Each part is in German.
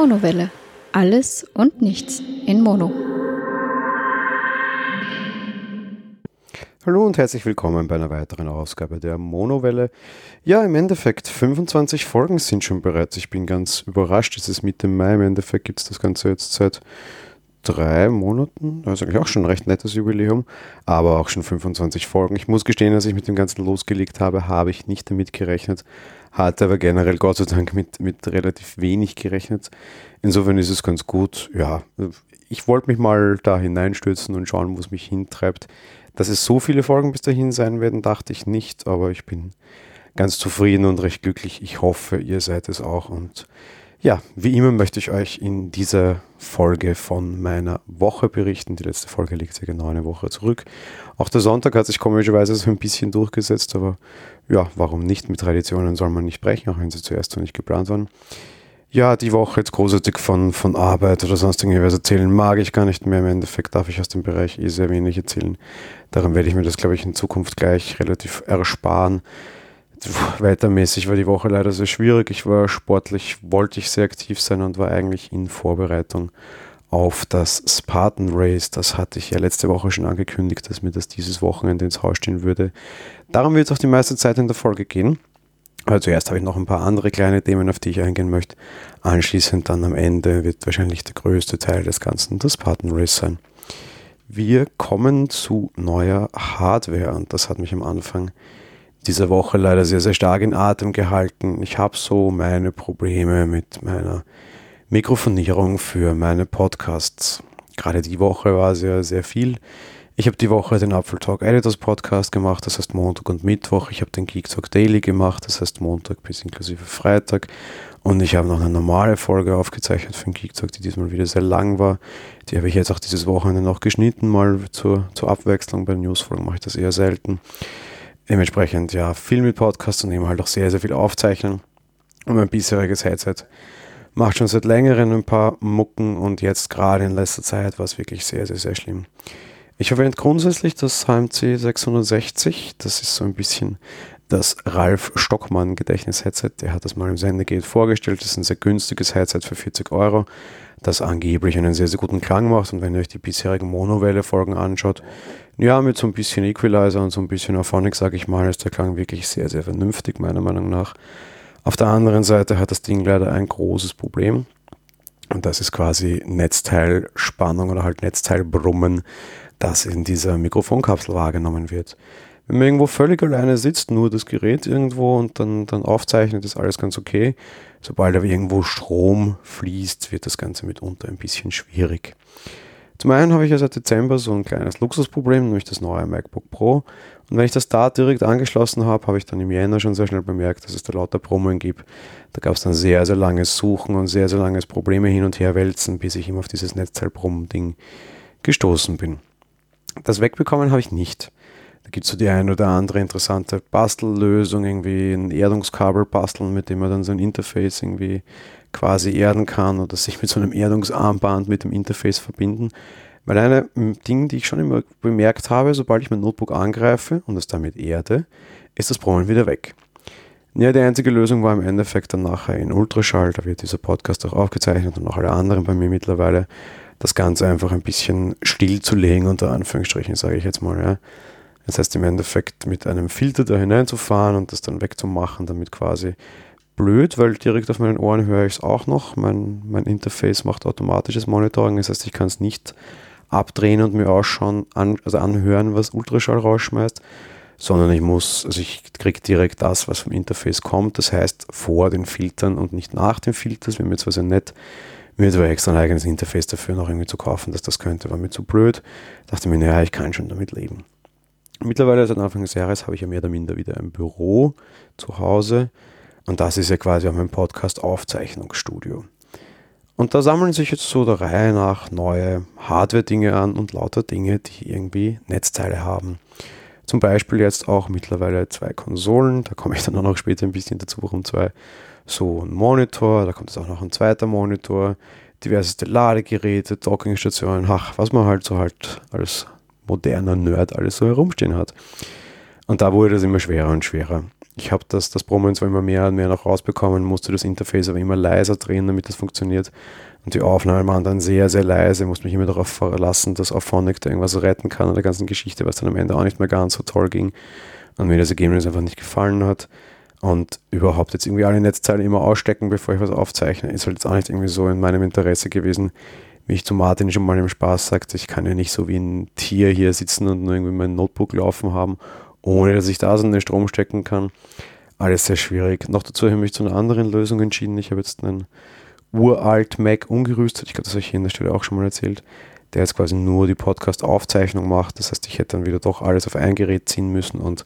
Monowelle. Alles und nichts in Mono. Hallo und herzlich willkommen bei einer weiteren Ausgabe der Monowelle. Ja, im Endeffekt 25 Folgen sind schon bereits. Ich bin ganz überrascht. Es ist Mitte Mai. Im Endeffekt gibt es das Ganze jetzt seit drei Monaten. Das ist eigentlich auch schon ein recht nettes Jubiläum, aber auch schon 25 Folgen. Ich muss gestehen, als ich mit dem Ganzen losgelegt habe, habe ich nicht damit gerechnet, hatte aber generell Gott sei Dank mit, mit relativ wenig gerechnet. Insofern ist es ganz gut. Ja, ich wollte mich mal da hineinstürzen und schauen, wo es mich hintreibt. Dass es so viele Folgen bis dahin sein werden, dachte ich nicht, aber ich bin ganz zufrieden und recht glücklich. Ich hoffe, ihr seid es auch und ja, wie immer möchte ich euch in dieser Folge von meiner Woche berichten. Die letzte Folge liegt ja genau eine Woche zurück. Auch der Sonntag hat sich komischerweise so ein bisschen durchgesetzt, aber ja, warum nicht? Mit Traditionen soll man nicht brechen, auch wenn sie zuerst so nicht geplant waren. Ja, die Woche jetzt großartig von, von Arbeit oder sonst irgendwas erzählen mag ich gar nicht mehr. Im Endeffekt darf ich aus dem Bereich eh sehr wenig erzählen. Darum werde ich mir das, glaube ich, in Zukunft gleich relativ ersparen. Weitermäßig war die Woche leider sehr schwierig. Ich war sportlich, wollte ich sehr aktiv sein und war eigentlich in Vorbereitung auf das Spartan Race. Das hatte ich ja letzte Woche schon angekündigt, dass mir das dieses Wochenende ins Haus stehen würde. Darum wird es auch die meiste Zeit in der Folge gehen. Aber zuerst habe ich noch ein paar andere kleine Themen, auf die ich eingehen möchte. Anschließend dann am Ende wird wahrscheinlich der größte Teil des Ganzen das Spartan Race sein. Wir kommen zu neuer Hardware und das hat mich am Anfang dieser Woche leider sehr, sehr stark in Atem gehalten. Ich habe so meine Probleme mit meiner Mikrofonierung für meine Podcasts. Gerade die Woche war sehr, sehr viel. Ich habe die Woche den Apfel Talk Editors Podcast gemacht, das heißt Montag und Mittwoch. Ich habe den Geek Talk Daily gemacht, das heißt Montag bis inklusive Freitag. Und ich habe noch eine normale Folge aufgezeichnet für den Geek Talk, die diesmal wieder sehr lang war. Die habe ich jetzt auch dieses Wochenende noch geschnitten, mal zur, zur Abwechslung. Bei Newsfolgen mache ich das eher selten. Dementsprechend ja viel mit Podcasts und eben halt auch sehr, sehr viel aufzeichnen. Und mein bisheriges Headset macht schon seit längerem ein paar Mucken und jetzt gerade in letzter Zeit war es wirklich sehr, sehr, sehr schlimm. Ich verwende grundsätzlich das HMC 660. Das ist so ein bisschen das Ralf Stockmann Gedächtnis-Headset. Der hat das mal im Sendegate vorgestellt. Das ist ein sehr günstiges Headset für 40 Euro, das angeblich einen sehr, sehr guten Klang macht. Und wenn ihr euch die bisherigen Monowelle-Folgen anschaut, ja, mit so ein bisschen Equalizer und so ein bisschen Auphonic, sage ich mal, ist der Klang wirklich sehr, sehr vernünftig, meiner Meinung nach. Auf der anderen Seite hat das Ding leider ein großes Problem. Und das ist quasi Netzteilspannung oder halt Netzteilbrummen, das in dieser Mikrofonkapsel wahrgenommen wird. Wenn man irgendwo völlig alleine sitzt, nur das Gerät irgendwo und dann, dann aufzeichnet, ist alles ganz okay. Sobald aber irgendwo Strom fließt, wird das Ganze mitunter ein bisschen schwierig. Zum einen habe ich ja seit Dezember so ein kleines Luxusproblem, nämlich das neue MacBook Pro. Und wenn ich das da direkt angeschlossen habe, habe ich dann im Jänner schon sehr schnell bemerkt, dass es da lauter Brummen gibt. Da gab es dann sehr, sehr langes Suchen und sehr, sehr langes Probleme hin und her wälzen, bis ich immer auf dieses Netzteilbrummen-Ding gestoßen bin. Das wegbekommen habe ich nicht. Da gibt es so die ein oder andere interessante Bastellösung, irgendwie ein Erdungskabel basteln, mit dem man dann so ein Interface irgendwie quasi erden kann oder sich mit so einem Erdungsarmband mit dem Interface verbinden. Weil eine Ding, die ich schon immer bemerkt habe, sobald ich mein Notebook angreife und es damit erde, ist das Brummen wieder weg. Ja, die einzige Lösung war im Endeffekt dann nachher in Ultraschall, da wird dieser Podcast auch aufgezeichnet und auch alle anderen bei mir mittlerweile, das Ganze einfach ein bisschen still zu legen, unter Anführungsstrichen, sage ich jetzt mal. Ja. Das heißt im Endeffekt mit einem Filter da hineinzufahren und das dann wegzumachen, damit quasi blöd, weil direkt auf meinen Ohren höre ich es auch noch. Mein, mein Interface macht automatisches Monitoring, das heißt, ich kann es nicht abdrehen und mir ausschauen, an, also anhören, was Ultraschall rausschmeißt, sondern ich muss, also ich kriege direkt das, was vom Interface kommt, das heißt vor den Filtern und nicht nach den Filtern, das wäre mir zwar sehr nett, mir zwar extra ein eigenes Interface dafür noch irgendwie zu kaufen, dass das könnte, war mir zu blöd. Dachte mir, naja, ich kann schon damit leben. Mittlerweile seit Anfang des Jahres habe ich ja mehr oder minder wieder ein Büro zu Hause und das ist ja quasi auch mein Podcast-Aufzeichnungsstudio. Und da sammeln sich jetzt so der Reihe nach neue Hardware-Dinge an und lauter Dinge, die irgendwie Netzteile haben. Zum Beispiel jetzt auch mittlerweile zwei Konsolen, da komme ich dann auch noch später ein bisschen dazu, warum zwei. So ein Monitor, da kommt jetzt auch noch ein zweiter Monitor, diverseste Ladegeräte, Dockingstationen, ach, was man halt so halt als moderner Nerd alles so herumstehen hat. Und da wurde es immer schwerer und schwerer Ich habe das, das Brummen zwar immer mehr und mehr noch rausbekommen, musste das Interface aber immer leiser drehen, damit das funktioniert. Und die Aufnahmen waren dann sehr, sehr leise, musste mich immer darauf verlassen, dass Auphonic da irgendwas retten kann an der ganzen Geschichte, was dann am Ende auch nicht mehr ganz so toll ging. Und mir das Ergebnis einfach nicht gefallen hat. Und überhaupt jetzt irgendwie alle Netzteile immer ausstecken, bevor ich was aufzeichne, ist halt jetzt auch nicht irgendwie so in meinem Interesse gewesen, wie ich zu Martin schon mal im Spaß sagte, ich kann ja nicht so wie ein Tier hier sitzen und nur irgendwie mein Notebook laufen haben, ohne dass ich da so einen Strom stecken kann. Alles sehr schwierig. Noch dazu habe ich mich zu einer anderen Lösung entschieden. Ich habe jetzt einen uralt Mac umgerüstet. Ich glaube, das habe ich hier an der Stelle auch schon mal erzählt. Der jetzt quasi nur die Podcast-Aufzeichnung macht. Das heißt, ich hätte dann wieder doch alles auf ein Gerät ziehen müssen und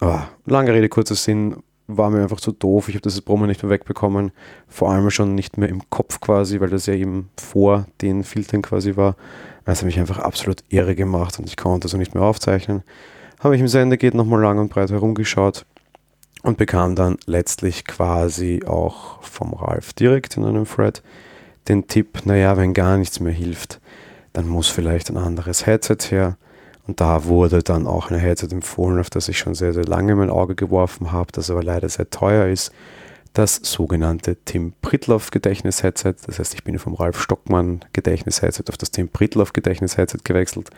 oh, lange Rede, kurzer Sinn, war mir einfach zu doof. Ich habe das Brummen nicht mehr wegbekommen. Vor allem schon nicht mehr im Kopf quasi, weil das ja eben vor den Filtern quasi war. Das hat mich einfach absolut irre gemacht und ich konnte so nicht mehr aufzeichnen. Habe ich im Sender geht nochmal lang und breit herumgeschaut und bekam dann letztlich quasi auch vom Ralf direkt in einem Thread den Tipp, naja, wenn gar nichts mehr hilft, dann muss vielleicht ein anderes Headset her. Und da wurde dann auch ein Headset empfohlen, auf das ich schon sehr, sehr lange mein Auge geworfen habe, das aber leider sehr teuer ist. Das sogenannte Tim Pritloff Gedächtnis-Headset. Das heißt, ich bin vom Ralf Stockmann Gedächtnis-Headset auf das Tim Pritloff Gedächtnis-Headset gewechselt.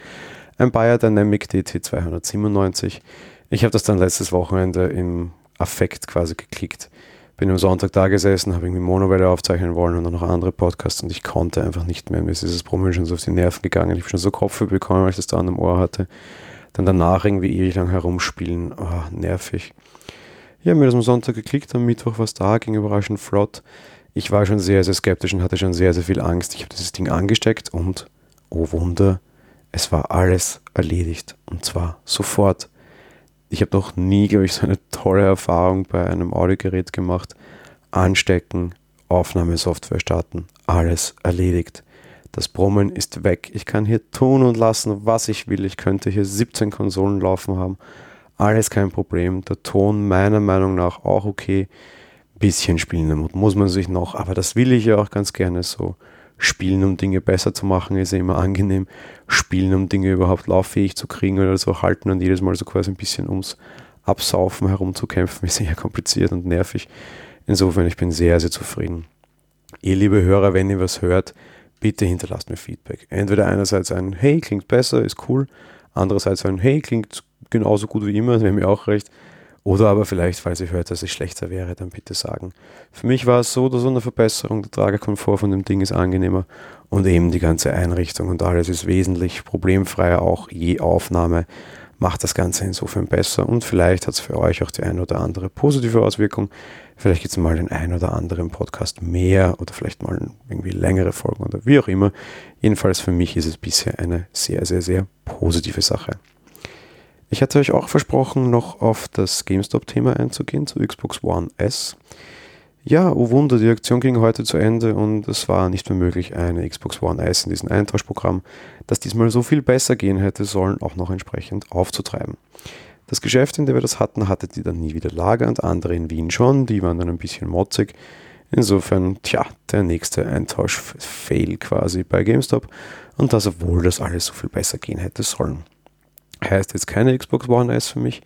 Ein Bayer Dynamic DT297. Ich habe das dann letztes Wochenende im Affekt quasi geklickt. Bin am Sonntag da gesessen, habe irgendwie Monowelle aufzeichnen wollen und dann noch andere Podcasts und ich konnte einfach nicht mehr. Mir ist dieses Brummeln schon so auf die Nerven gegangen. Ich habe schon so Kopfweh bekommen, weil ich das da an dem Ohr hatte. Dann danach irgendwie ewig lang herumspielen. Oh, nervig. Ich habe mir das am Sonntag geklickt, am Mittwoch war es da, ging überraschend flott. Ich war schon sehr, sehr skeptisch und hatte schon sehr, sehr viel Angst. Ich habe dieses Ding angesteckt und, oh Wunder, es war alles erledigt. Und zwar sofort ich habe noch nie, glaube ich, so eine tolle Erfahrung bei einem Audiogerät gemacht. Anstecken, Aufnahmesoftware starten, alles erledigt. Das Brummen ist weg. Ich kann hier tun und lassen, was ich will. Ich könnte hier 17 Konsolen laufen haben. Alles kein Problem. Der Ton meiner Meinung nach auch okay. Bisschen spielen muss man sich noch, aber das will ich ja auch ganz gerne so. Spielen, um Dinge besser zu machen, ist ja immer angenehm. Spielen, um Dinge überhaupt lauffähig zu kriegen oder so halten und jedes Mal so quasi ein bisschen ums Absaufen herumzukämpfen, ist eher kompliziert und nervig. Insofern, ich bin sehr, sehr zufrieden. Ihr liebe Hörer, wenn ihr was hört, bitte hinterlasst mir Feedback. Entweder einerseits ein Hey, klingt besser, ist cool. Andererseits ein Hey, klingt genauso gut wie immer, das wäre mir auch recht. Oder aber vielleicht, falls ihr hört, dass es schlechter wäre, dann bitte sagen. Für mich war es so oder so eine Verbesserung. Der Tragekomfort von dem Ding ist angenehmer und eben die ganze Einrichtung und alles ist wesentlich problemfreier. Auch je Aufnahme macht das Ganze insofern besser und vielleicht hat es für euch auch die ein oder andere positive Auswirkung. Vielleicht gibt es mal den ein oder anderen Podcast mehr oder vielleicht mal irgendwie längere Folgen oder wie auch immer. Jedenfalls für mich ist es bisher eine sehr, sehr, sehr positive Sache. Ich hatte euch auch versprochen, noch auf das GameStop-Thema einzugehen, zu Xbox One S. Ja, oh Wunder, die Aktion ging heute zu Ende und es war nicht mehr möglich, eine Xbox One S in diesem Eintauschprogramm, das diesmal so viel besser gehen hätte sollen, auch noch entsprechend aufzutreiben. Das Geschäft, in dem wir das hatten, hatte die dann nie wieder Lager und andere in Wien schon, die waren dann ein bisschen motzig. Insofern, tja, der nächste Eintausch-Fail quasi bei GameStop und das, obwohl das alles so viel besser gehen hätte sollen. Heißt jetzt keine Xbox One S für mich?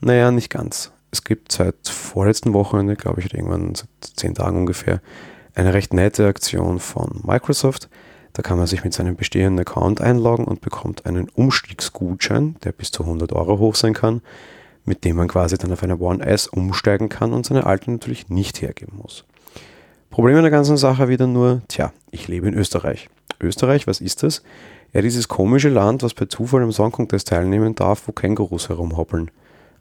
Naja, nicht ganz. Es gibt seit vorletzten Wochenende, glaube ich, irgendwann seit zehn Tagen ungefähr, eine recht nette Aktion von Microsoft. Da kann man sich mit seinem bestehenden Account einloggen und bekommt einen Umstiegsgutschein, der bis zu 100 Euro hoch sein kann, mit dem man quasi dann auf eine One S umsteigen kann und seine alten natürlich nicht hergeben muss. Problem an der ganzen Sache wieder nur, tja, ich lebe in Österreich. Österreich, was ist das? Ja, dieses komische Land, was per Zufall am Song Contest teilnehmen darf, wo Kängurus herumhoppeln.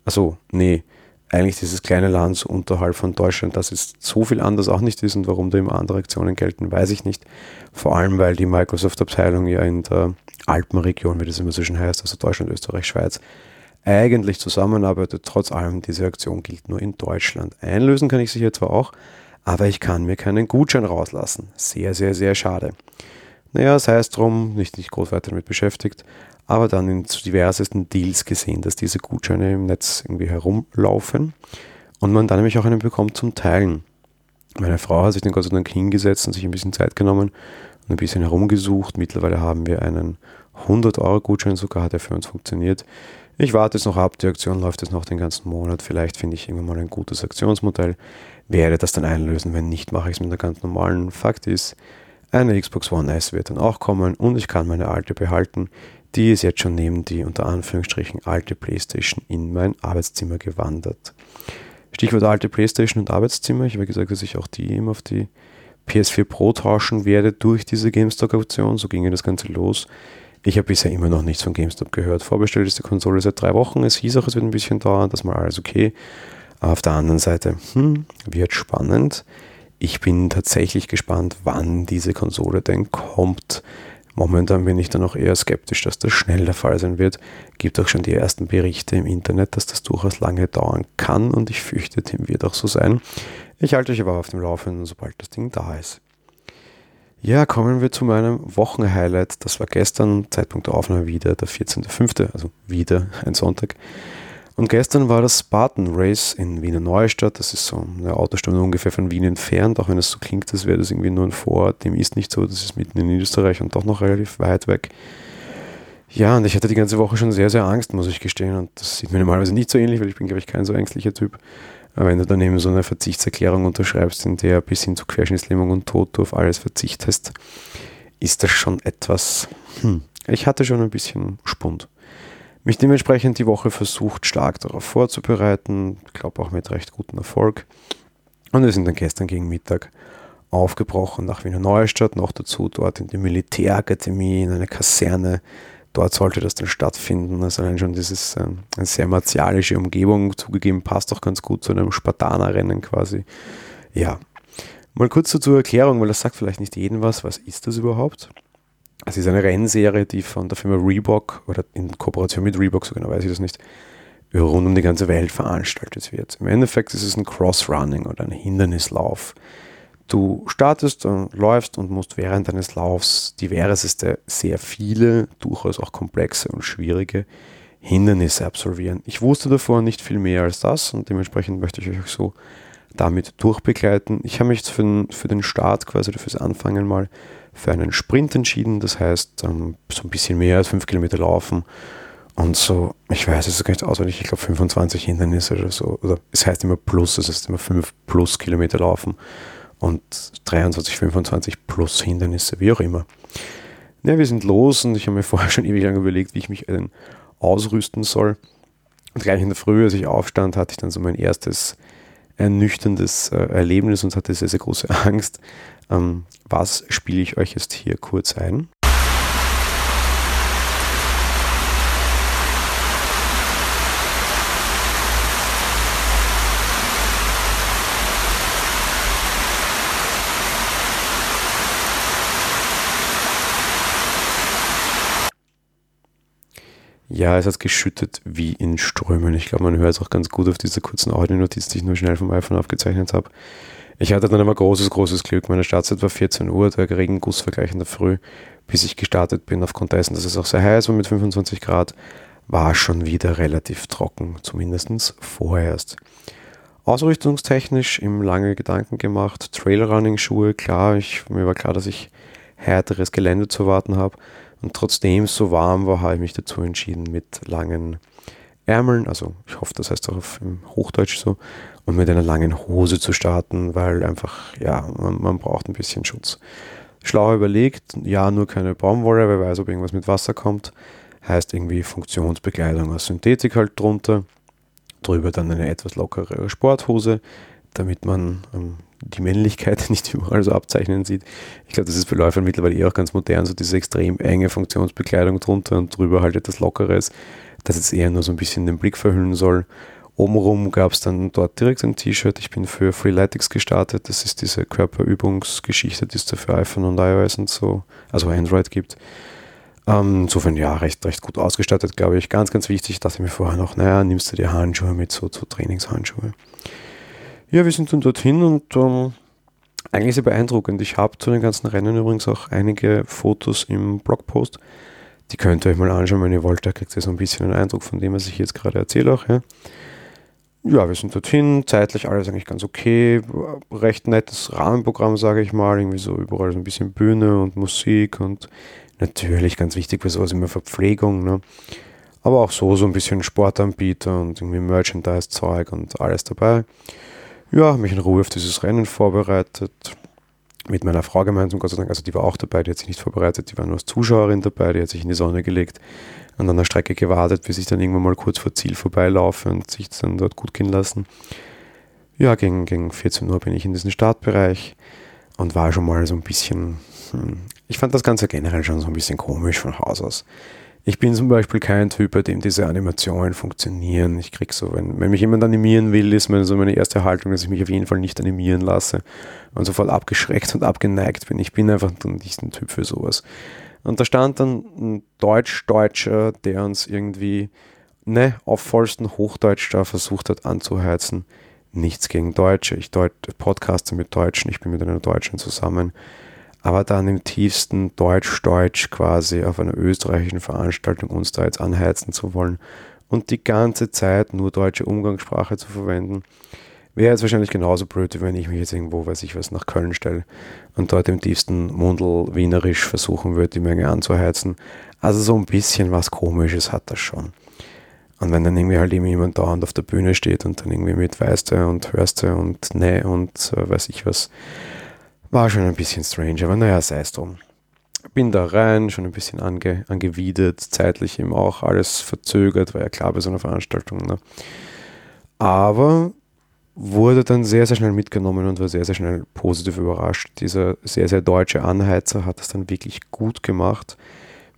Also, nee, eigentlich dieses kleine Land unterhalb von Deutschland, das ist so viel anders auch nicht ist und warum da immer andere Aktionen gelten, weiß ich nicht. Vor allem, weil die Microsoft-Abteilung ja in der Alpenregion, wie das immer so schön heißt, also Deutschland, Österreich, Schweiz, eigentlich zusammenarbeitet. Trotz allem, diese Aktion gilt nur in Deutschland. Einlösen kann ich sie hier zwar auch, aber ich kann mir keinen Gutschein rauslassen. Sehr, sehr, sehr schade. Naja, sei es drum, nicht, nicht groß weiter damit beschäftigt, aber dann in diversesten Deals gesehen, dass diese Gutscheine im Netz irgendwie herumlaufen und man dann nämlich auch einen bekommt zum Teilen. Meine Frau hat sich dann Gott sei Dank hingesetzt und sich ein bisschen Zeit genommen und ein bisschen herumgesucht. Mittlerweile haben wir einen 100-Euro-Gutschein sogar, der für uns funktioniert. Ich warte jetzt noch ab, die Aktion läuft jetzt noch den ganzen Monat. Vielleicht finde ich irgendwann mal ein gutes Aktionsmodell, werde das dann einlösen. Wenn nicht, mache ich es mit der ganz normalen. Fakt ist, eine Xbox One S wird dann auch kommen und ich kann meine alte behalten. Die ist jetzt schon neben die unter Anführungsstrichen alte PlayStation in mein Arbeitszimmer gewandert. Stichwort alte PlayStation und Arbeitszimmer. Ich habe gesagt, dass ich auch die eben auf die PS4 Pro tauschen werde durch diese GameStop-Aktion. So ging ja das Ganze los. Ich habe bisher immer noch nichts von GameStop gehört. Vorbestellt ist die Konsole seit drei Wochen. Es hieß auch, es wird ein bisschen dauern, das mal alles okay. Auf der anderen Seite, hm, wird spannend. Ich bin tatsächlich gespannt, wann diese Konsole denn kommt. Momentan bin ich da noch eher skeptisch, dass das schnell der Fall sein wird. Gibt auch schon die ersten Berichte im Internet, dass das durchaus lange dauern kann und ich fürchte, dem wird auch so sein. Ich halte euch aber auf dem Laufenden, sobald das Ding da ist. Ja, kommen wir zu meinem Wochenhighlight. Das war gestern, Zeitpunkt der Aufnahme wieder, der 14.05., also wieder ein Sonntag. Und gestern war das Spartan Race in Wiener Neustadt. Das ist so eine Autostunde ungefähr von Wien entfernt, auch wenn es so klingt, als wäre das irgendwie nur ein Vorort. Dem ist nicht so, das ist mitten in Österreich und doch noch relativ weit weg. Ja, und ich hatte die ganze Woche schon sehr, sehr Angst, muss ich gestehen. Und das sieht mir normalerweise nicht so ähnlich, weil ich bin, glaube ich, kein so ängstlicher Typ. Aber wenn du dann eben so eine Verzichtserklärung unterschreibst, in der bis hin zu Querschnittslähmung und Tod du auf alles verzichtest, ist das schon etwas. Hm. Ich hatte schon ein bisschen Spund. Mich dementsprechend die Woche versucht, stark darauf vorzubereiten. Ich glaube auch mit recht gutem Erfolg. Und wir sind dann gestern gegen Mittag aufgebrochen nach Wiener Neustadt, noch dazu dort in die Militärakademie, in eine Kaserne dort sollte das dann stattfinden. Also allein schon dieses äh, eine sehr martialische Umgebung zugegeben, passt auch ganz gut zu einem Spartanerrennen quasi. Ja. Mal kurz zur Erklärung, weil das sagt vielleicht nicht jedem was. Was ist das überhaupt? Es ist eine Rennserie, die von der Firma Reebok oder in Kooperation mit Reebok, so genau weiß ich das nicht, rund um die ganze Welt veranstaltet wird. Im Endeffekt ist es ein Cross-Running oder ein Hindernislauf. Du startest und läufst und musst während deines Laufs diverseste, sehr viele, durchaus auch komplexe und schwierige Hindernisse absolvieren. Ich wusste davor nicht viel mehr als das und dementsprechend möchte ich euch auch so damit durchbegleiten. Ich habe mich für den, für den Start quasi, fürs Anfangen mal für einen Sprint entschieden. Das heißt, ähm, so ein bisschen mehr als fünf Kilometer laufen und so, ich weiß es gar nicht auswendig, ich glaube 25 Hindernisse oder so. Oder es heißt immer plus, es heißt immer fünf plus Kilometer laufen und 23, 25 plus Hindernisse, wie auch immer. Ja, wir sind los und ich habe mir vorher schon ewig lange überlegt, wie ich mich denn ausrüsten soll. Und gleich in der Früh, als ich aufstand, hatte ich dann so mein erstes ernüchterndes äh, Erlebnis und hatte sehr, sehr große Angst. Ähm, was spiele ich euch jetzt hier kurz ein? Ja, es hat geschüttet wie in Strömen. Ich glaube, man hört es auch ganz gut auf dieser kurzen Audionotiz, die ich nur schnell vom iPhone aufgezeichnet habe. Ich hatte dann immer großes, großes Glück. Meine Startzeit war 14 Uhr, der Regengussvergleich in der Früh, bis ich gestartet bin. Aufgrund dessen, dass es auch sehr heiß war mit 25 Grad, war schon wieder relativ trocken, zumindest vorerst. Ausrüstungstechnisch im lange Gedanken gemacht. Trailrunning-Schuhe, klar, ich, mir war klar, dass ich härteres Gelände zu warten habe. Und trotzdem es so warm war, habe ich mich dazu entschieden, mit langen Ärmeln, also ich hoffe, das heißt auch auf Hochdeutsch so, und mit einer langen Hose zu starten, weil einfach, ja, man, man braucht ein bisschen Schutz. Schlau überlegt, ja, nur keine Baumwolle, wer weiß, ob irgendwas mit Wasser kommt. Heißt irgendwie Funktionsbekleidung aus Synthetik halt drunter. Drüber dann eine etwas lockere Sporthose, damit man ähm, die Männlichkeit nicht überall so abzeichnen sieht. Ich glaube, das ist bei Läufern mittlerweile eh auch ganz modern, so diese extrem enge Funktionsbekleidung drunter und drüber halt etwas Lockeres, das jetzt eher nur so ein bisschen den Blick verhüllen soll. Obenrum gab es dann dort direkt ein T-Shirt. Ich bin für Freeletics gestartet. Das ist diese Körperübungsgeschichte, die es da für iPhone und iOS und so, also Android gibt. Ähm, insofern ja, recht, recht gut ausgestattet, glaube ich. Ganz, ganz wichtig, dachte ich mir vorher noch, naja, nimmst du dir Handschuhe mit, so, so Trainingshandschuhe. Ja, wir sind dann dorthin und ähm, eigentlich sehr beeindruckend. Ich habe zu den ganzen Rennen übrigens auch einige Fotos im Blogpost. Die könnt ihr euch mal anschauen, wenn ihr wollt. Da kriegt ihr so ein bisschen einen Eindruck von dem, was ich jetzt gerade erzähle auch. Ja. Ja, wir sind dorthin. Zeitlich alles eigentlich ganz okay. Recht nettes Rahmenprogramm, sage ich mal. Irgendwie so überall so ein bisschen Bühne und Musik und natürlich ganz wichtig für sowas immer Verpflegung. Ne? Aber auch so, so ein bisschen Sportanbieter und irgendwie Merchandise-Zeug und alles dabei. Ja, mich in Ruhe auf dieses Rennen vorbereitet. Mit meiner Frau gemeinsam, Gott sei Dank, also die war auch dabei, die hat sich nicht vorbereitet, die war nur als Zuschauerin dabei, die hat sich in die Sonne gelegt an der Strecke gewartet, bis ich dann irgendwann mal kurz vor Ziel vorbeilaufe und sich dann dort gut gehen lassen. Ja, gegen, gegen 14 Uhr bin ich in diesem Startbereich und war schon mal so ein bisschen, hm, ich fand das Ganze generell schon so ein bisschen komisch von Haus aus. Ich bin zum Beispiel kein Typ, bei dem diese Animationen funktionieren. Ich krieg so, wenn, wenn mich jemand animieren will, ist meine, so meine erste Haltung, dass ich mich auf jeden Fall nicht animieren lasse und sofort abgeschreckt und abgeneigt bin. Ich bin einfach nicht ein Typ für sowas. Und da stand dann ein Deutsch-Deutscher, der uns irgendwie ne, auf vollsten Hochdeutsch da versucht hat anzuheizen. Nichts gegen Deutsche. Ich Deut podcaste mit Deutschen, ich bin mit einer Deutschen zusammen. Aber dann im tiefsten Deutsch-Deutsch quasi auf einer österreichischen Veranstaltung uns da jetzt anheizen zu wollen und die ganze Zeit nur deutsche Umgangssprache zu verwenden, Wäre jetzt wahrscheinlich genauso blöd, wenn ich mich jetzt irgendwo, weiß ich was, nach Köln stelle und dort im tiefsten Mundel wienerisch versuchen würde, die Menge anzuheizen. Also so ein bisschen was Komisches hat das schon. Und wenn dann irgendwie halt eben jemand dauernd auf der Bühne steht und dann irgendwie mit weißte und hörste und ne und äh, weiß ich was, war schon ein bisschen strange, aber naja, sei es drum. Bin da rein, schon ein bisschen ange, angewidert, zeitlich eben auch alles verzögert, war ja klar bei so einer Veranstaltung. Ne? Aber wurde dann sehr, sehr schnell mitgenommen und war sehr, sehr schnell positiv überrascht. Dieser sehr, sehr deutsche Anheizer hat das dann wirklich gut gemacht.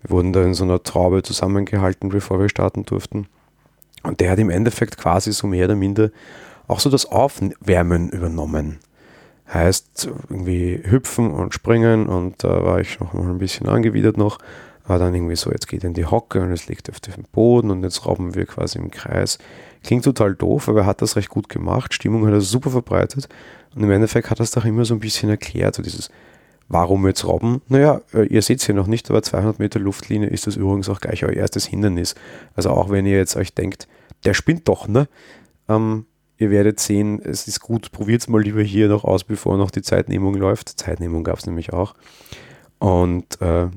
Wir wurden da in so einer Traube zusammengehalten, bevor wir starten durften. Und der hat im Endeffekt quasi so mehr oder minder auch so das Aufwärmen übernommen. Heißt irgendwie hüpfen und springen und da war ich noch mal ein bisschen angewidert noch. Aber dann irgendwie so, jetzt geht er in die Hocke und es liegt auf dem Boden und jetzt robben wir quasi im Kreis. Klingt total doof, aber er hat das recht gut gemacht. Stimmung hat er super verbreitet. Und im Endeffekt hat er es doch immer so ein bisschen erklärt, so dieses, warum jetzt Robben? Naja, äh, ihr seht es hier noch nicht, aber 200 Meter Luftlinie ist das übrigens auch gleich euer erstes Hindernis. Also auch wenn ihr jetzt euch denkt, der spinnt doch, ne? Ähm, ihr werdet sehen, es ist gut, probiert es mal lieber hier noch aus, bevor noch die Zeitnehmung läuft. Zeitnehmung gab es nämlich auch. Und äh,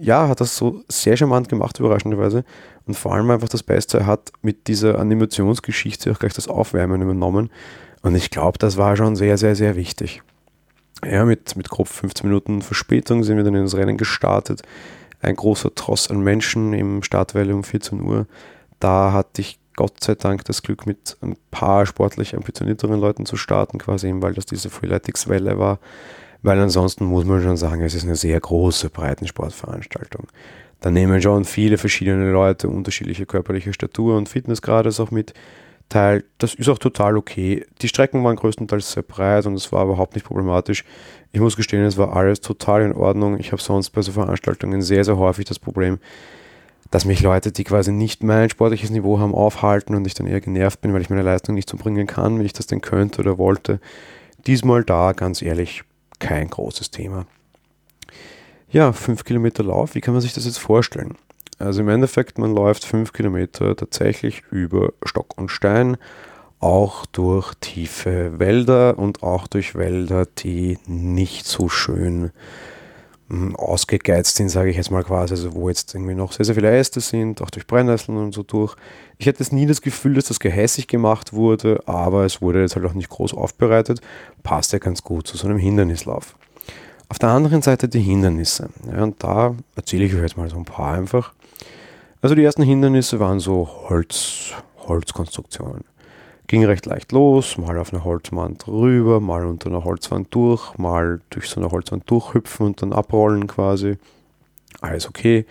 ja, hat das so sehr charmant gemacht, überraschenderweise. Und vor allem einfach das Beste, er hat mit dieser Animationsgeschichte auch gleich das Aufwärmen übernommen. Und ich glaube, das war schon sehr, sehr, sehr wichtig. Ja, mit, mit grob 15 Minuten Verspätung sind wir dann ins Rennen gestartet. Ein großer Tross an Menschen im Startwelle um 14 Uhr. Da hatte ich Gott sei Dank das Glück, mit ein paar sportlich ambitionierteren Leuten zu starten, quasi eben, weil das diese Freeletics-Welle war weil ansonsten muss man schon sagen, es ist eine sehr große Breitensportveranstaltung. Da nehmen schon viele verschiedene Leute unterschiedliche körperliche Statur und Fitnessgrade auch mit teil. Das ist auch total okay. Die Strecken waren größtenteils sehr breit und es war überhaupt nicht problematisch. Ich muss gestehen, es war alles total in Ordnung. Ich habe sonst bei so Veranstaltungen sehr, sehr häufig das Problem, dass mich Leute, die quasi nicht mein sportliches Niveau haben, aufhalten und ich dann eher genervt bin, weil ich meine Leistung nicht so bringen kann, wenn ich das denn könnte oder wollte. Diesmal da, ganz ehrlich, kein großes Thema. Ja, 5 Kilometer Lauf, wie kann man sich das jetzt vorstellen? Also im Endeffekt, man läuft 5 Kilometer tatsächlich über Stock und Stein, auch durch tiefe Wälder und auch durch Wälder, die nicht so schön hm, ausgegeizt sind, sage ich jetzt mal quasi, also wo jetzt irgendwie noch sehr, sehr viele Äste sind, auch durch Brennnesseln und so durch. Ich hatte nie das Gefühl, dass das gehässig gemacht wurde, aber es wurde jetzt halt auch nicht groß aufbereitet, passt ja ganz gut zu so einem Hindernislauf. Auf der anderen Seite die Hindernisse. Ja, und da erzähle ich euch jetzt mal so ein paar einfach. Also die ersten Hindernisse waren so Holz, Holzkonstruktionen. Ging recht leicht los, mal auf eine Holzwand rüber, mal unter einer Holzwand durch, mal durch so eine Holzwand durchhüpfen und dann abrollen quasi. Alles okay.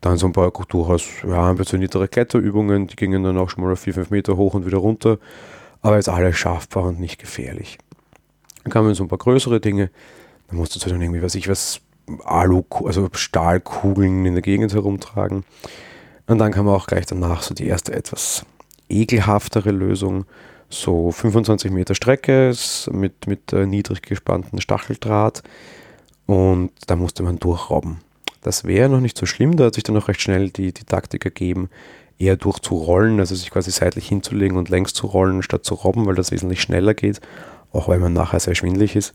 Dann so ein paar durchaus ja, niedere Kletterübungen, die gingen dann auch schon mal auf 4-5 Meter hoch und wieder runter. Aber jetzt alles schaffbar und nicht gefährlich. Dann kamen so ein paar größere Dinge. Da musste du dann irgendwie, was ich was, Alu, also Stahlkugeln in der Gegend herumtragen. Und dann kam auch gleich danach so die erste etwas ekelhaftere Lösung. So 25 Meter Strecke mit, mit äh, niedrig gespanntem Stacheldraht und da musste man durchrobben. Das wäre noch nicht so schlimm, da hat sich dann auch recht schnell die, die Taktik ergeben, eher durchzurollen, also sich quasi seitlich hinzulegen und längs zu rollen, statt zu robben, weil das wesentlich schneller geht, auch weil man nachher sehr schwindlig ist.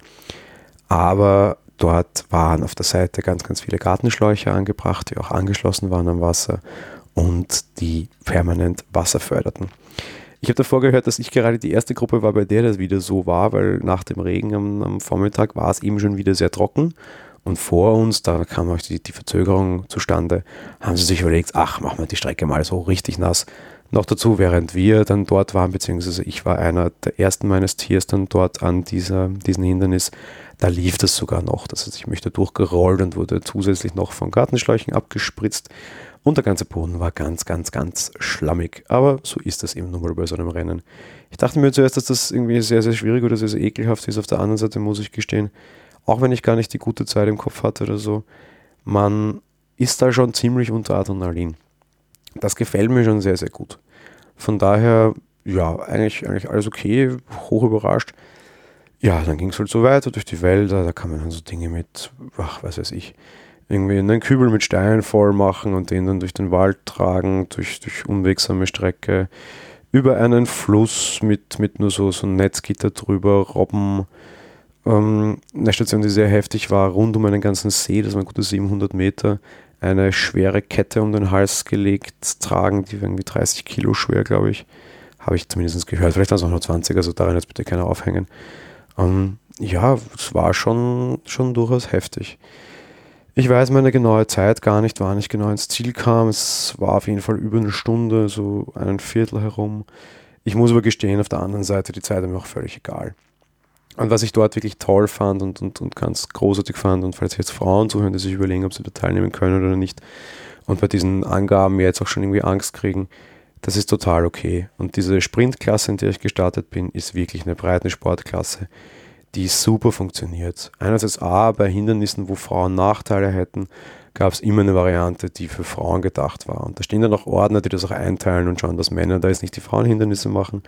Aber dort waren auf der Seite ganz, ganz viele Gartenschläuche angebracht, die auch angeschlossen waren am Wasser und die permanent Wasser förderten. Ich habe davor gehört, dass ich gerade die erste Gruppe war, bei der das wieder so war, weil nach dem Regen am, am Vormittag war es eben schon wieder sehr trocken. Und vor uns, da kam auch die, die Verzögerung zustande, haben sie sich überlegt, ach, machen wir die Strecke mal so richtig nass. Noch dazu, während wir dann dort waren, beziehungsweise ich war einer der ersten meines Tiers dann dort an dieser, diesem Hindernis, da lief das sogar noch. Das heißt, ich möchte durchgerollt und wurde zusätzlich noch von Gartenschläuchen abgespritzt. Und der ganze Boden war ganz, ganz, ganz schlammig. Aber so ist das eben nun mal bei so einem Rennen. Ich dachte mir zuerst, dass das irgendwie sehr, sehr schwierig oder sehr, sehr ekelhaft ist. Auf der anderen Seite muss ich gestehen, auch wenn ich gar nicht die gute Zeit im Kopf hatte oder so, man ist da schon ziemlich unter Adrenalin. Das gefällt mir schon sehr, sehr gut. Von daher, ja, eigentlich, eigentlich alles okay, hoch überrascht. Ja, dann ging es halt so weiter durch die Wälder, da kann man dann so Dinge mit, ach, was weiß ich, irgendwie einen Kübel mit Steinen voll machen und den dann durch den Wald tragen, durch, durch unwegsame Strecke, über einen Fluss mit, mit nur so, so Netzgitter drüber, Robben. Ähm, eine Station, die sehr heftig war, rund um einen ganzen See, das waren gute 700 Meter, eine schwere Kette um den Hals gelegt, tragen, die war irgendwie 30 Kilo schwer, glaube ich. Habe ich zumindest gehört. Vielleicht waren es auch nur 20, also daran jetzt bitte keiner aufhängen. Ähm, ja, es war schon, schon durchaus heftig. Ich weiß meine genaue Zeit gar nicht, wann ich genau ins Ziel kam. Es war auf jeden Fall über eine Stunde, so einen Viertel herum. Ich muss aber gestehen, auf der anderen Seite, die Zeit war mir auch völlig egal. Und was ich dort wirklich toll fand und, und, und ganz großartig fand, und falls jetzt Frauen zuhören, die sich überlegen, ob sie da teilnehmen können oder nicht, und bei diesen Angaben jetzt auch schon irgendwie Angst kriegen, das ist total okay. Und diese Sprintklasse, in der ich gestartet bin, ist wirklich eine breite Sportklasse die super funktioniert. Einerseits A, bei Hindernissen, wo Frauen Nachteile hätten, gab es immer eine Variante, die für Frauen gedacht war. Und da stehen dann auch Ordner, die das auch einteilen und schauen, dass Männer da jetzt nicht die Frauenhindernisse machen.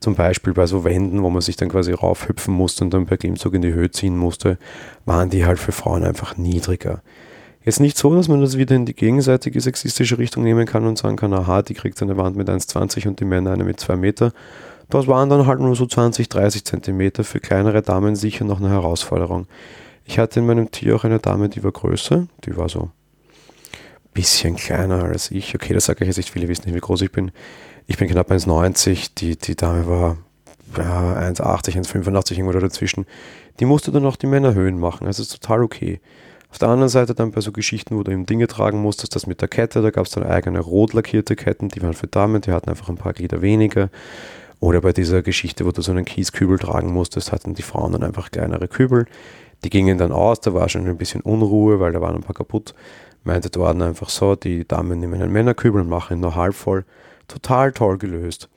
Zum Beispiel bei so Wänden, wo man sich dann quasi raufhüpfen musste und dann per Klimmzug in die Höhe ziehen musste, waren die halt für Frauen einfach niedriger. Jetzt nicht so, dass man das wieder in die gegenseitige sexistische Richtung nehmen kann und sagen kann, aha, die kriegt eine Wand mit 1,20 und die Männer eine mit 2 Meter, das waren dann halt nur so 20, 30 Zentimeter. Für kleinere Damen sicher noch eine Herausforderung. Ich hatte in meinem Tier auch eine Dame, die war größer. Die war so ein bisschen kleiner als ich. Okay, das sage ich jetzt nicht. Viele wissen nicht, wie groß ich bin. Ich bin knapp 1,90. Die, die Dame war ja, 1,80, 1,85 irgendwo dazwischen. Die musste dann auch die Männerhöhen machen. Also ist total okay. Auf der anderen Seite dann bei so Geschichten, wo du eben Dinge tragen musstest, das mit der Kette, da gab es dann eigene rot lackierte Ketten, die waren für Damen, die hatten einfach ein paar Glieder weniger. Oder bei dieser Geschichte, wo du so einen Kieskübel tragen musstest, hatten die Frauen dann einfach kleinere Kübel. Die gingen dann aus, da war schon ein bisschen Unruhe, weil da waren ein paar kaputt. Meinte dort einfach so, die Damen nehmen einen Männerkübel und machen ihn nur halb voll. Total toll gelöst.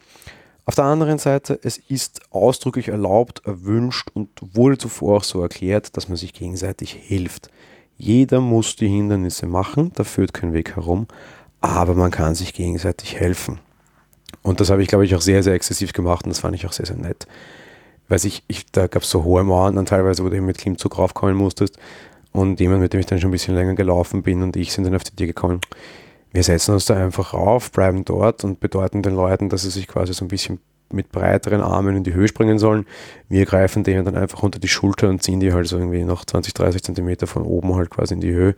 Auf der anderen Seite, es ist ausdrücklich erlaubt, erwünscht und wurde zuvor auch so erklärt, dass man sich gegenseitig hilft. Jeder muss die Hindernisse machen, da führt kein Weg herum, aber man kann sich gegenseitig helfen. Und das habe ich, glaube ich, auch sehr, sehr exzessiv gemacht und das fand ich auch sehr, sehr nett. Weiß ich, ich da gab es so hohe Mauern dann teilweise, wo du eben mit Klimmzug raufkommen musstest. Und jemand, mit dem ich dann schon ein bisschen länger gelaufen bin und ich sind dann auf die Idee gekommen, wir setzen uns da einfach rauf, bleiben dort und bedeuten den Leuten, dass sie sich quasi so ein bisschen mit breiteren Armen in die Höhe springen sollen. Wir greifen denen dann einfach unter die Schulter und ziehen die halt so irgendwie noch 20, 30 Zentimeter von oben halt quasi in die Höhe.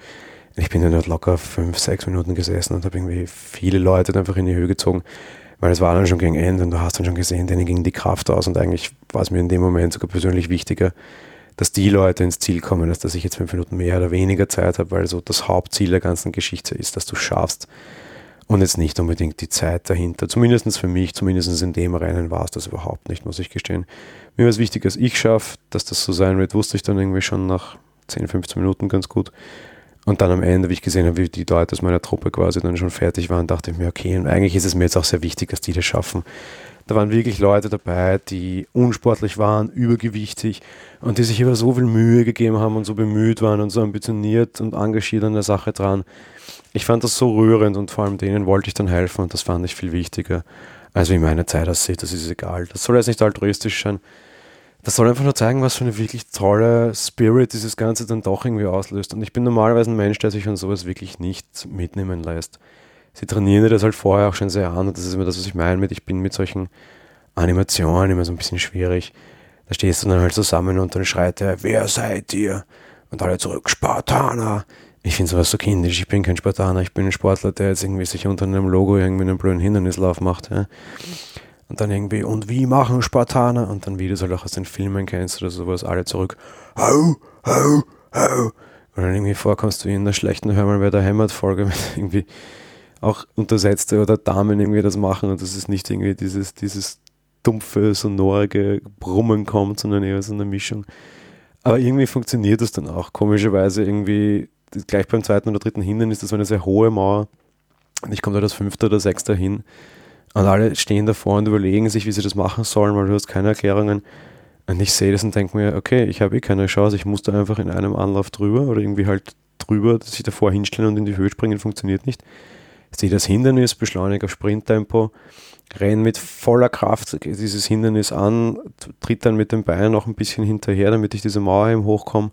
Ich bin dann halt locker fünf, sechs Minuten gesessen und habe irgendwie viele Leute einfach in die Höhe gezogen weil es war dann schon gegen Ende und du hast dann schon gesehen, denen ging die Kraft aus und eigentlich war es mir in dem Moment sogar persönlich wichtiger, dass die Leute ins Ziel kommen, als dass ich jetzt fünf Minuten mehr oder weniger Zeit habe, weil so das Hauptziel der ganzen Geschichte ist, dass du schaffst und jetzt nicht unbedingt die Zeit dahinter. Zumindest für mich, zumindest in dem Rennen war es das überhaupt nicht, muss ich gestehen. Mir war es wichtig, dass ich schaffe, dass das so sein wird, wusste ich dann irgendwie schon nach 10, 15 Minuten ganz gut. Und dann am Ende, wie ich gesehen habe, wie die Leute aus meiner Truppe quasi dann schon fertig waren, dachte ich mir, okay, eigentlich ist es mir jetzt auch sehr wichtig, dass die das schaffen. Da waren wirklich Leute dabei, die unsportlich waren, übergewichtig und die sich über so viel Mühe gegeben haben und so bemüht waren und so ambitioniert und engagiert an der Sache dran. Ich fand das so rührend und vor allem denen wollte ich dann helfen und das fand ich viel wichtiger, als wie meine Zeit aussieht. Das ist egal. Das soll jetzt nicht altruistisch sein das soll einfach nur zeigen, was für eine wirklich tolle Spirit dieses Ganze dann doch irgendwie auslöst. Und ich bin normalerweise ein Mensch, der sich von sowas wirklich nicht mitnehmen lässt. Sie trainieren das halt vorher auch schon sehr an und das ist immer das, was ich meine mit, ich bin mit solchen Animationen immer so ein bisschen schwierig. Da stehst du dann halt zusammen und dann schreit er, wer seid ihr? Und alle zurück, Spartaner. ich finde sowas so kindisch. Ich bin kein Spartaner, ich bin ein Sportler, der jetzt irgendwie sich unter einem Logo irgendwie einen blöden Hindernislauf macht. Ja. Und dann irgendwie, und wie machen Spartaner? Und dann, wie du es halt auch aus den Filmen kennst oder sowas, alle zurück. Hau, hau, hau. Und dann irgendwie vorkommst du in einer schlechten Hör mal, wer da hämmert Folge mit irgendwie auch Untersetzte oder Damen irgendwie das machen und das ist nicht irgendwie dieses, dieses dumpfe, sonorige Brummen kommt, sondern eher so eine Mischung. Aber irgendwie funktioniert das dann auch. Komischerweise irgendwie gleich beim zweiten oder dritten Hindernis, das war eine sehr hohe Mauer und ich komme da das fünfte oder sechste hin und alle stehen davor und überlegen sich, wie sie das machen sollen, weil du hast keine Erklärungen. Und ich sehe das und denke mir, okay, ich habe eh keine Chance, ich muss da einfach in einem Anlauf drüber oder irgendwie halt drüber, dass ich davor hinstellen und in die Höhe springen, funktioniert nicht. Ich sehe das Hindernis, beschleunige auf Sprinttempo, renne mit voller Kraft dieses Hindernis an, tritt dann mit dem Bein noch ein bisschen hinterher, damit ich diese Mauer eben hochkomme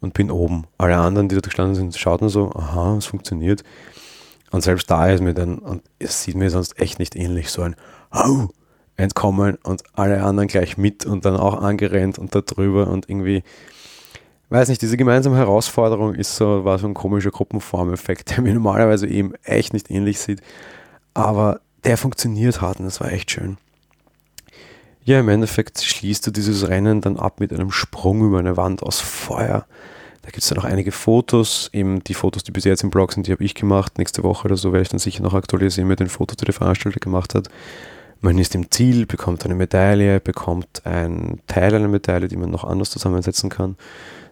und bin oben. Alle anderen, die da gestanden sind, schauten so, aha, es funktioniert. Und selbst da ist mir dann, und es sieht mir sonst echt nicht ähnlich, so ein Au! Entkommen und alle anderen gleich mit und dann auch angerennt und da drüber und irgendwie, weiß nicht, diese gemeinsame Herausforderung ist so, war so ein komischer Gruppenformeffekt, der mir normalerweise eben echt nicht ähnlich sieht, aber der funktioniert hat und das war echt schön. Ja, im Endeffekt schließt du dieses Rennen dann ab mit einem Sprung über eine Wand aus Feuer da gibt es dann noch einige Fotos, eben die Fotos, die bis jetzt im Blog sind, die habe ich gemacht. Nächste Woche oder so werde ich dann sicher noch aktualisieren mit den Fotos, die der Veranstalter gemacht hat. Man ist im Ziel, bekommt eine Medaille, bekommt ein Teil einer Medaille, die man noch anders zusammensetzen kann.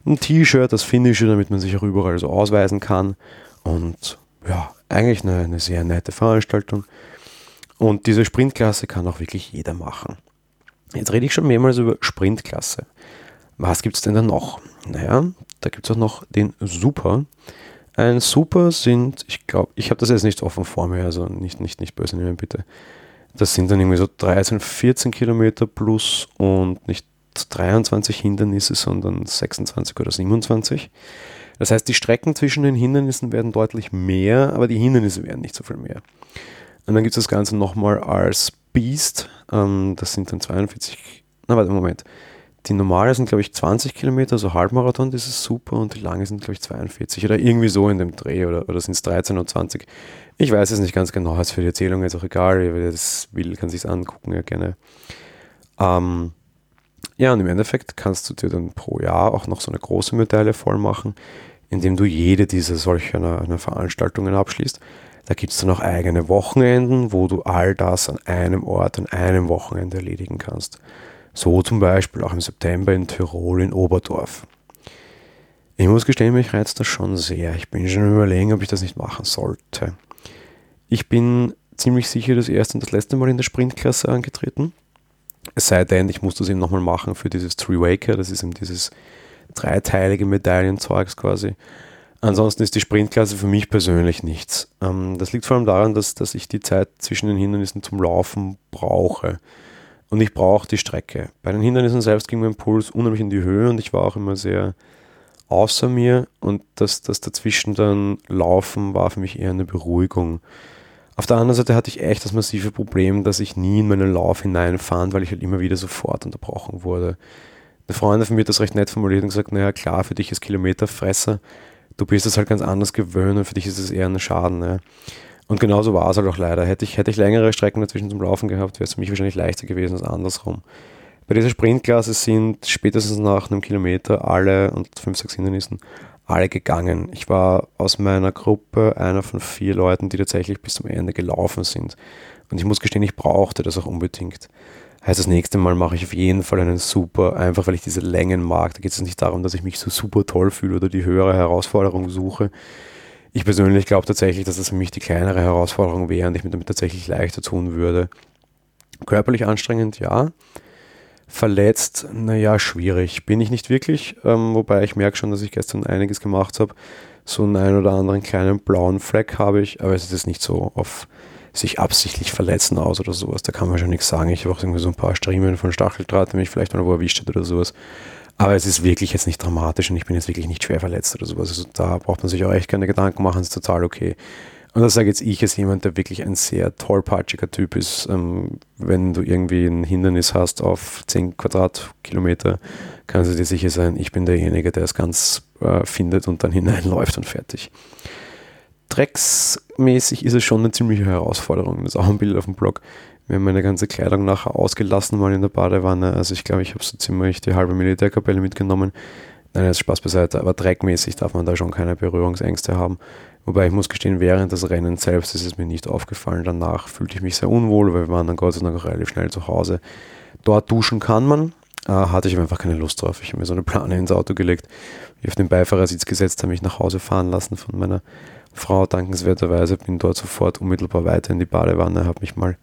Ein T-Shirt, das Finnische, damit man sich auch überall so ausweisen kann. Und ja, eigentlich eine, eine sehr nette Veranstaltung. Und diese Sprintklasse kann auch wirklich jeder machen. Jetzt rede ich schon mehrmals über Sprintklasse. Was gibt es denn da noch? Naja, da gibt es auch noch den Super. Ein Super sind, ich glaube, ich habe das jetzt nicht offen vor mir, also nicht, nicht, nicht böse nehmen bitte. Das sind dann irgendwie so 13, 14 Kilometer plus und nicht 23 Hindernisse, sondern 26 oder 27. Das heißt, die Strecken zwischen den Hindernissen werden deutlich mehr, aber die Hindernisse werden nicht so viel mehr. Und dann gibt es das Ganze nochmal als Beast. Ähm, das sind dann 42, na warte, Moment. Die normale sind, glaube ich, 20 Kilometer, so Halbmarathon, das ist super, und die lange sind, glaube ich, 42 oder irgendwie so in dem Dreh, oder, oder sind es 13 und 20. Ich weiß es nicht ganz genau, ist für die Erzählung jetzt auch egal, wer das will, kann sich angucken, ja gerne. Ähm, ja, und im Endeffekt kannst du dir dann pro Jahr auch noch so eine große Medaille voll machen, indem du jede dieser solcher Veranstaltungen abschließt. Da gibt es dann auch eigene Wochenenden, wo du all das an einem Ort, an einem Wochenende erledigen kannst. So zum Beispiel auch im September in Tirol in Oberdorf. Ich muss gestehen, mich reizt das schon sehr. Ich bin schon überlegen, ob ich das nicht machen sollte. Ich bin ziemlich sicher das erste und das letzte Mal in der Sprintklasse angetreten. Es sei denn, ich muss das eben nochmal machen für dieses Three Waker, das ist eben dieses dreiteilige Medaillenzeugs quasi. Ansonsten ist die Sprintklasse für mich persönlich nichts. Ähm, das liegt vor allem daran, dass, dass ich die Zeit zwischen den Hindernissen zum Laufen brauche und ich brauche die Strecke. Bei den Hindernissen selbst ging mein Puls unheimlich in die Höhe und ich war auch immer sehr außer mir und das, das dazwischen dann Laufen war für mich eher eine Beruhigung. Auf der anderen Seite hatte ich echt das massive Problem, dass ich nie in meinen Lauf hineinfand, weil ich halt immer wieder sofort unterbrochen wurde. Eine Freundin von mir hat das recht nett formuliert und gesagt, naja klar, für dich ist Kilometerfresser, du bist es halt ganz anders gewöhnt und für dich ist es eher ein Schaden. Ne? Und genauso war es halt auch leider. Hätte ich, hätte ich längere Strecken dazwischen zum Laufen gehabt, wäre es für mich wahrscheinlich leichter gewesen als andersrum. Bei dieser Sprintklasse sind spätestens nach einem Kilometer alle und fünf, sechs Hindernissen alle gegangen. Ich war aus meiner Gruppe einer von vier Leuten, die tatsächlich bis zum Ende gelaufen sind. Und ich muss gestehen, ich brauchte das auch unbedingt. Heißt, das nächste Mal mache ich auf jeden Fall einen super, einfach weil ich diese Längen mag. Da geht es nicht darum, dass ich mich so super toll fühle oder die höhere Herausforderung suche. Ich persönlich glaube tatsächlich, dass das für mich die kleinere Herausforderung wäre und ich mir damit tatsächlich leichter tun würde. Körperlich anstrengend, ja. Verletzt, naja, schwierig. Bin ich nicht wirklich, ähm, wobei ich merke schon, dass ich gestern einiges gemacht habe. So einen ein oder anderen kleinen blauen Fleck habe ich, aber es ist jetzt nicht so auf sich absichtlich verletzen aus oder sowas. Da kann man schon nichts sagen. Ich habe auch irgendwie so ein paar Striemen von Stacheldraht, mich vielleicht mal wo erwischt hat oder sowas. Aber es ist wirklich jetzt nicht dramatisch und ich bin jetzt wirklich nicht schwer verletzt oder sowas. Also da braucht man sich auch echt keine Gedanken machen, ist total okay. Und das sage jetzt ich als jemand, der wirklich ein sehr tollpatschiger Typ ist. Ähm, wenn du irgendwie ein Hindernis hast auf 10 Quadratkilometer, kannst du dir sicher sein, ich bin derjenige, der es ganz äh, findet und dann hineinläuft und fertig. Drecksmäßig ist es schon eine ziemliche Herausforderung. Das ist auch ein Bild auf dem Blog. Wir haben meine ganze Kleidung nachher ausgelassen mal in der Badewanne. Also ich glaube, ich habe so ziemlich die halbe Militärkapelle mitgenommen. Nein, das ist Spaß beiseite, aber dreckmäßig darf man da schon keine Berührungsängste haben. Wobei ich muss gestehen, während des Rennens selbst ist es mir nicht aufgefallen. Danach fühlte ich mich sehr unwohl, weil wir waren dann Gott sei Dank auch relativ schnell zu Hause. Dort duschen kann man, äh, hatte ich einfach keine Lust drauf. Ich habe mir so eine Plane ins Auto gelegt, mich auf den Beifahrersitz gesetzt, habe mich nach Hause fahren lassen von meiner Frau dankenswerterweise, bin dort sofort unmittelbar weiter in die Badewanne, habe mich mal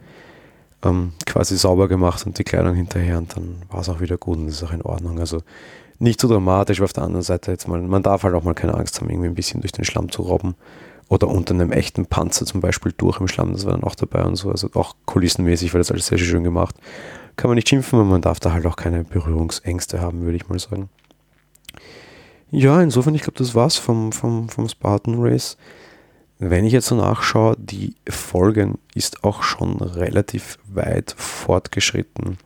ähm, quasi sauber gemacht und die Kleidung hinterher und dann war es auch wieder gut und ist auch in Ordnung. Also nicht so dramatisch, aber auf der anderen Seite jetzt mal, man darf halt auch mal keine Angst haben, irgendwie ein bisschen durch den Schlamm zu robben. Oder unter einem echten Panzer zum Beispiel durch im Schlamm, das war dann auch dabei und so. Also auch kulissenmäßig war das alles sehr, sehr schön gemacht. Kann man nicht schimpfen, aber man darf da halt auch keine Berührungsängste haben, würde ich mal sagen. Ja, insofern, ich glaube, das war's vom, vom, vom Spartan Race. Wenn ich jetzt so nachschaue, die Folgen ist auch schon relativ weit fortgeschritten.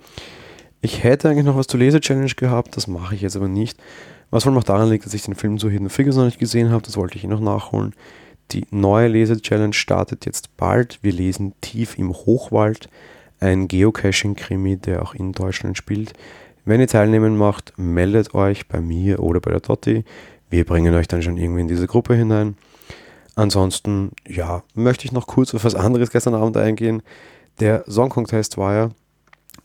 Ich hätte eigentlich noch was zur Lese-Challenge gehabt, das mache ich jetzt aber nicht. Was wohl noch daran liegt, dass ich den Film so Hidden Figures noch nicht gesehen habe, das wollte ich eh noch nachholen. Die neue Lese-Challenge startet jetzt bald. Wir lesen Tief im Hochwald, ein Geocaching-Krimi, der auch in Deutschland spielt. Wenn ihr teilnehmen macht, meldet euch bei mir oder bei der Dotti. Wir bringen euch dann schon irgendwie in diese Gruppe hinein. Ansonsten, ja, möchte ich noch kurz auf was anderes gestern Abend eingehen. Der Song Contest war ja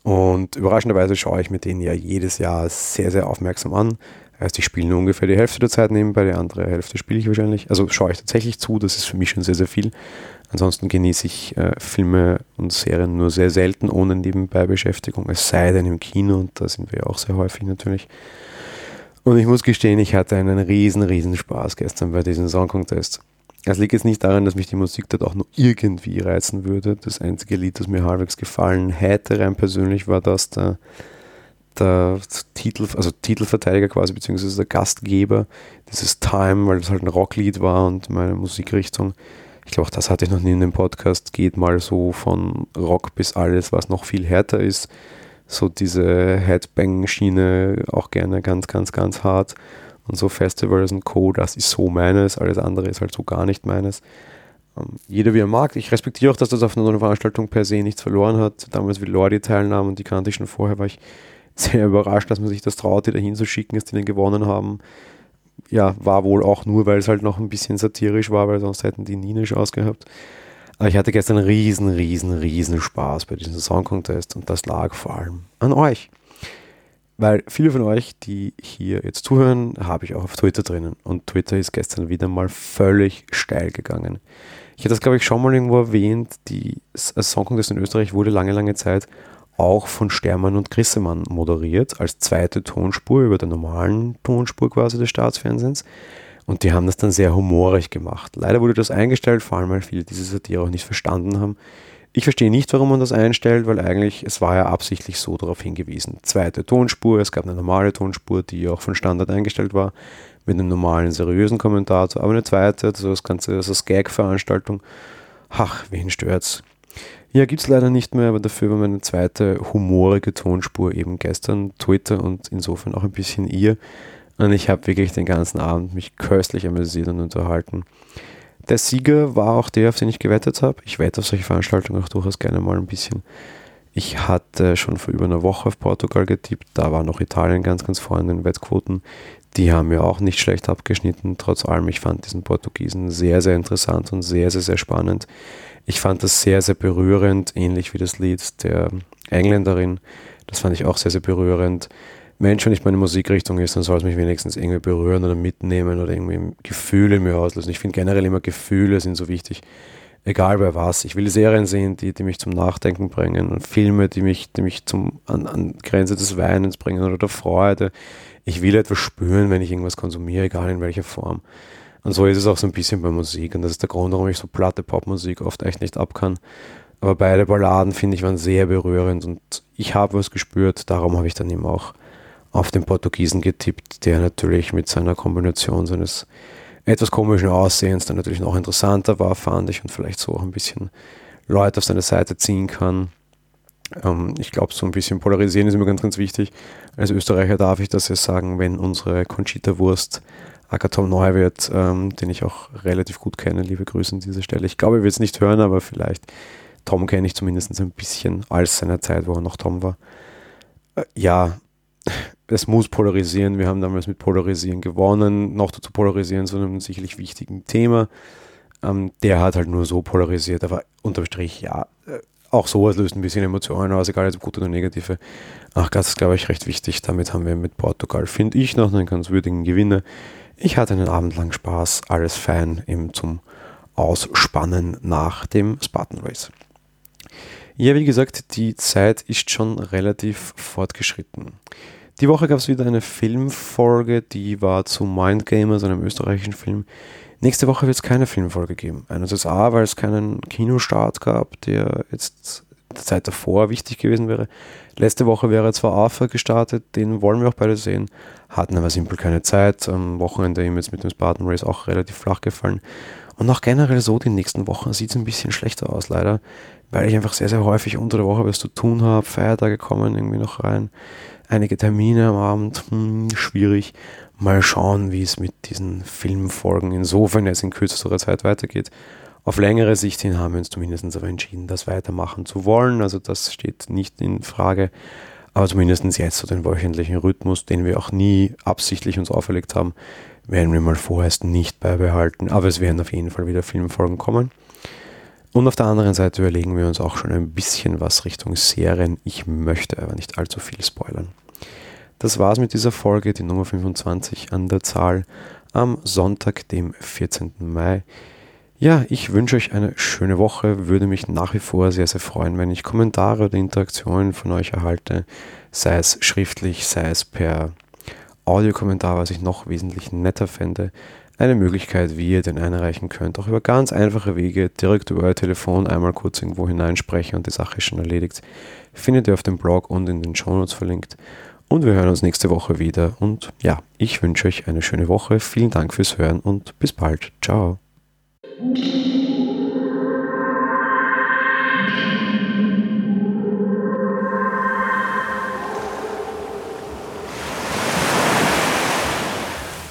und überraschenderweise schaue ich mir den ja jedes Jahr sehr, sehr aufmerksam an. Heißt, ich spiele nur ungefähr die Hälfte der Zeit nebenbei, die andere Hälfte spiele ich wahrscheinlich. Also schaue ich tatsächlich zu, das ist für mich schon sehr, sehr viel. Ansonsten genieße ich äh, Filme und Serien nur sehr selten ohne nebenbei Beschäftigung, es sei denn im Kino und da sind wir auch sehr häufig natürlich. Und ich muss gestehen, ich hatte einen riesen, riesen Spaß gestern bei diesem Song Contest. Das liegt jetzt nicht daran, dass mich die Musik dort auch nur irgendwie reizen würde. Das einzige Lied, das mir halbwegs gefallen hätte, rein persönlich, war das der, der Titel, also Titelverteidiger quasi, beziehungsweise der Gastgeber, dieses Time, weil das halt ein Rocklied war und meine Musikrichtung. Ich glaube, das hatte ich noch nie in dem Podcast. Geht mal so von Rock bis alles, was noch viel härter ist. So diese Headbang-Schiene auch gerne ganz, ganz, ganz hart und so Festivals und Co., das ist so meines, alles andere ist halt so gar nicht meines. Ähm, jeder wie er mag. Ich respektiere auch, dass das auf einer Veranstaltung per se nichts verloren hat. Damals, wie Lordi teilnahm und die kannte ich schon vorher, war ich sehr überrascht, dass man sich das traut, die da hinzuschicken, dass die den gewonnen haben. Ja, war wohl auch nur, weil es halt noch ein bisschen satirisch war, weil sonst hätten die nie eine Chance gehabt. Aber ich hatte gestern riesen, riesen, riesen Spaß bei diesem Song Contest und das lag vor allem an euch. Weil viele von euch, die hier jetzt zuhören, habe ich auch auf Twitter drinnen. Und Twitter ist gestern wieder mal völlig steil gegangen. Ich hatte das, glaube ich, schon mal irgendwo erwähnt. Die Song Contest in Österreich wurde lange, lange Zeit auch von Stermann und Grissemann moderiert, als zweite Tonspur über der normalen Tonspur quasi des Staatsfernsehens. Und die haben das dann sehr humorig gemacht. Leider wurde das eingestellt, vor allem weil viele diese Satire auch nicht verstanden haben. Ich verstehe nicht, warum man das einstellt, weil eigentlich es war ja absichtlich so darauf hingewiesen. Zweite Tonspur, es gab eine normale Tonspur, die auch von Standard eingestellt war, mit einem normalen, seriösen Kommentator, aber eine zweite, also das Ganze, also das Gag-Veranstaltung. Ach, wen stört's? Ja, gibt es leider nicht mehr, aber dafür war meine zweite humorige Tonspur eben gestern Twitter und insofern auch ein bisschen ihr. Und ich habe wirklich den ganzen Abend mich köstlich amüsiert und unterhalten. Der Sieger war auch der, auf den ich gewettet habe. Ich wette auf solche Veranstaltungen auch durchaus gerne mal ein bisschen. Ich hatte schon vor über einer Woche auf Portugal getippt. Da war noch Italien ganz, ganz vorne in den Wettquoten. Die haben mir auch nicht schlecht abgeschnitten. Trotz allem, ich fand diesen Portugiesen sehr, sehr interessant und sehr, sehr, sehr spannend. Ich fand das sehr, sehr berührend, ähnlich wie das Lied der Engländerin. Das fand ich auch sehr, sehr berührend. Mensch, wenn nicht meine Musikrichtung ist, dann soll es mich wenigstens irgendwie berühren oder mitnehmen oder irgendwie Gefühle in mir auslösen. Ich finde generell immer Gefühle sind so wichtig. Egal bei was. Ich will Serien sehen, die, die mich zum Nachdenken bringen und Filme, die mich, die mich zum, an, an Grenze des Weinens bringen oder der Freude. Ich will etwas spüren, wenn ich irgendwas konsumiere, egal in welcher Form. Und so ist es auch so ein bisschen bei Musik. Und das ist der Grund, warum ich so platte Popmusik oft echt nicht ab kann. Aber beide Balladen, finde ich, waren sehr berührend und ich habe was gespürt. Darum habe ich dann eben auch auf den Portugiesen getippt, der natürlich mit seiner Kombination seines etwas komischen Aussehens dann natürlich noch interessanter war, fand ich, und vielleicht so auch ein bisschen Leute auf seine Seite ziehen kann. Ähm, ich glaube, so ein bisschen polarisieren ist immer ganz, ganz wichtig. Als Österreicher darf ich das ja sagen, wenn unsere Conchita-Wurst Agathon Neuwirth, ähm, den ich auch relativ gut kenne, liebe Grüße an dieser Stelle. Ich glaube, er wird es nicht hören, aber vielleicht Tom kenne ich zumindest ein bisschen als seiner Zeit, wo er noch Tom war. Äh, ja, es muss polarisieren. Wir haben damals mit Polarisieren gewonnen, noch dazu polarisieren zu einem sicherlich wichtigen Thema. Ähm, der hat halt nur so polarisiert, aber unterm Strich, ja, äh, auch sowas löst ein bisschen Emotionen aus, egal ob gut oder negative. Ach, das ist, glaube ich, recht wichtig. Damit haben wir mit Portugal, finde ich, noch einen ganz würdigen Gewinner. Ich hatte einen Abend lang Spaß, alles Fan eben zum Ausspannen nach dem Spartan Race. Ja, wie gesagt, die Zeit ist schon relativ fortgeschritten. Die Woche gab es wieder eine Filmfolge, die war zu Mind Gamers, einem österreichischen Film. Nächste Woche wird es keine Filmfolge geben. Einerseits A, weil es keinen Kinostart gab, der jetzt der Zeit davor wichtig gewesen wäre. Letzte Woche wäre zwar AFA gestartet, den wollen wir auch beide sehen, hatten aber simpel keine Zeit. Am Wochenende ihm jetzt mit dem Spartan Race auch relativ flach gefallen. Und auch generell so, die nächsten Wochen sieht es ein bisschen schlechter aus, leider, weil ich einfach sehr, sehr häufig unter der Woche was zu tun habe. Feiertage kommen irgendwie noch rein. Einige Termine am Abend, hm, schwierig. Mal schauen, wie es mit diesen Filmfolgen insofern jetzt in kürzerer Zeit weitergeht. Auf längere Sicht hin haben wir uns zumindest aber entschieden, das weitermachen zu wollen. Also das steht nicht in Frage. Aber zumindest jetzt so den wöchentlichen Rhythmus, den wir auch nie absichtlich uns auferlegt haben, werden wir mal vorerst nicht beibehalten. Aber es werden auf jeden Fall wieder Filmfolgen kommen. Und auf der anderen Seite überlegen wir uns auch schon ein bisschen was Richtung Serien. Ich möchte aber nicht allzu viel spoilern. Das war's mit dieser Folge, die Nummer 25 an der Zahl, am Sonntag, dem 14. Mai. Ja, ich wünsche euch eine schöne Woche, würde mich nach wie vor sehr, sehr freuen, wenn ich Kommentare oder Interaktionen von euch erhalte, sei es schriftlich, sei es per Audiokommentar, was ich noch wesentlich netter fände. Eine Möglichkeit, wie ihr den einreichen könnt, auch über ganz einfache Wege, direkt über euer Telefon einmal kurz irgendwo hineinsprechen und die Sache ist schon erledigt, findet ihr auf dem Blog und in den Shownotes verlinkt. Und wir hören uns nächste Woche wieder. Und ja, ich wünsche euch eine schöne Woche. Vielen Dank fürs Hören und bis bald. Ciao.